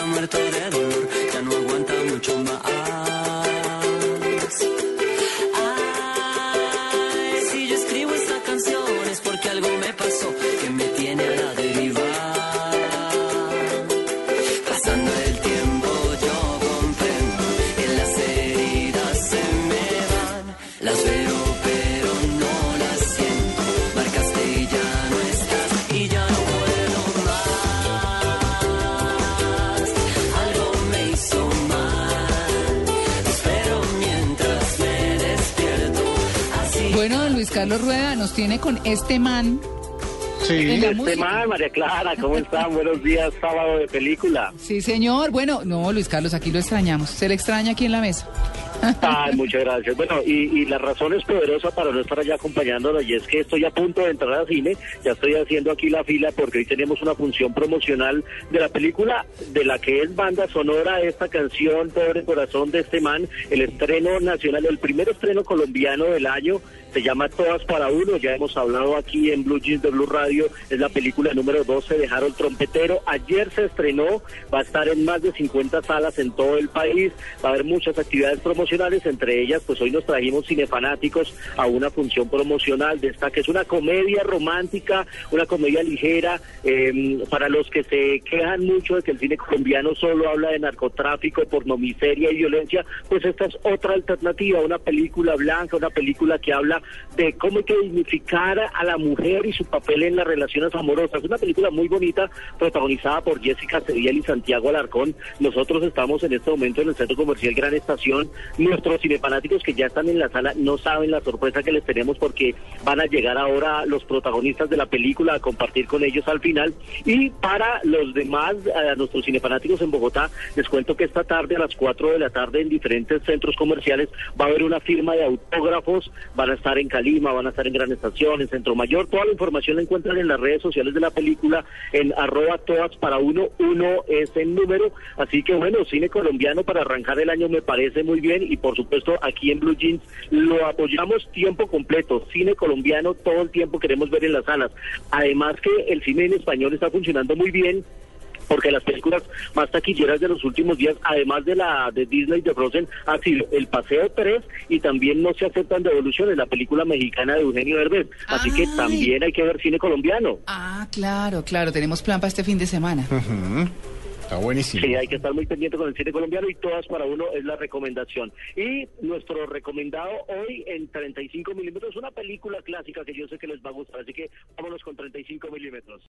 Está muerto de dolor, ya no aguanta mucho más. Bueno, don Luis Carlos Rueda nos tiene con este man. Sí, En la este música. man, María Clara, ¿cómo están? Buenos días, sábado de película. Sí, señor. Bueno, no, Luis Carlos, aquí lo extrañamos. Se le extraña aquí en la mesa. Ay, muchas gracias. Bueno, y, y la razón es poderosa para no estar allá acompañándolo, y es que estoy a punto de entrar al cine, ya estoy haciendo aquí la fila porque hoy tenemos una función promocional de la película de la que es banda sonora esta canción, Pobre Corazón de este man, el estreno nacional, el primer estreno colombiano del año, se llama Todas para Uno, ya hemos hablado aquí en Blue Jeans de Blue Radio, es la película número 12 de Harold Trompetero, ayer se estrenó, va a estar en más de 50 salas en todo el país, va a haber muchas actividades promocionales, entre ellas pues hoy nos trajimos cinefanáticos a una función promocional de esta que es una comedia romántica, una comedia ligera, eh, para los que se quejan mucho de que el cine colombiano solo habla de narcotráfico, pornomiseria y violencia, pues esta es otra alternativa, una película blanca, una película que habla de cómo hay que dignificar a la mujer y su papel en relaciones amorosas. Una película muy bonita, protagonizada por Jessica Cediel y Santiago Alarcón. Nosotros estamos en este momento en el Centro Comercial Gran Estación. Nuestros cinefanáticos que ya están en la sala no saben la sorpresa que les tenemos porque van a llegar ahora los protagonistas de la película a compartir con ellos al final. Y para los demás, a nuestros cinefanáticos en Bogotá, les cuento que esta tarde a las 4 de la tarde en diferentes centros comerciales va a haber una firma de autógrafos, van a estar en Calima, van a estar en Gran Estación, en Centro Mayor, toda la información la encuentran en las redes sociales de la película, en arroba todas para uno, uno es el número, así que bueno, cine colombiano para arrancar el año me parece muy bien y por supuesto aquí en Blue Jeans lo apoyamos tiempo completo, cine colombiano todo el tiempo queremos ver en las salas, además que el cine en español está funcionando muy bien, porque las películas más taquilleras de los últimos días, además de la de Disney de Frozen, ha sido El Paseo 3 y también No se aceptan devoluciones, la película mexicana de Eugenio Derbez. Así que también hay que ver cine colombiano. Ah, claro, claro. Tenemos plan para este fin de semana. Está buenísimo. Sí, hay que estar muy pendiente con el cine colombiano y todas para uno es la recomendación. Y nuestro recomendado hoy en 35 milímetros, una película clásica que yo sé que les va a gustar, así que vámonos con 35 milímetros.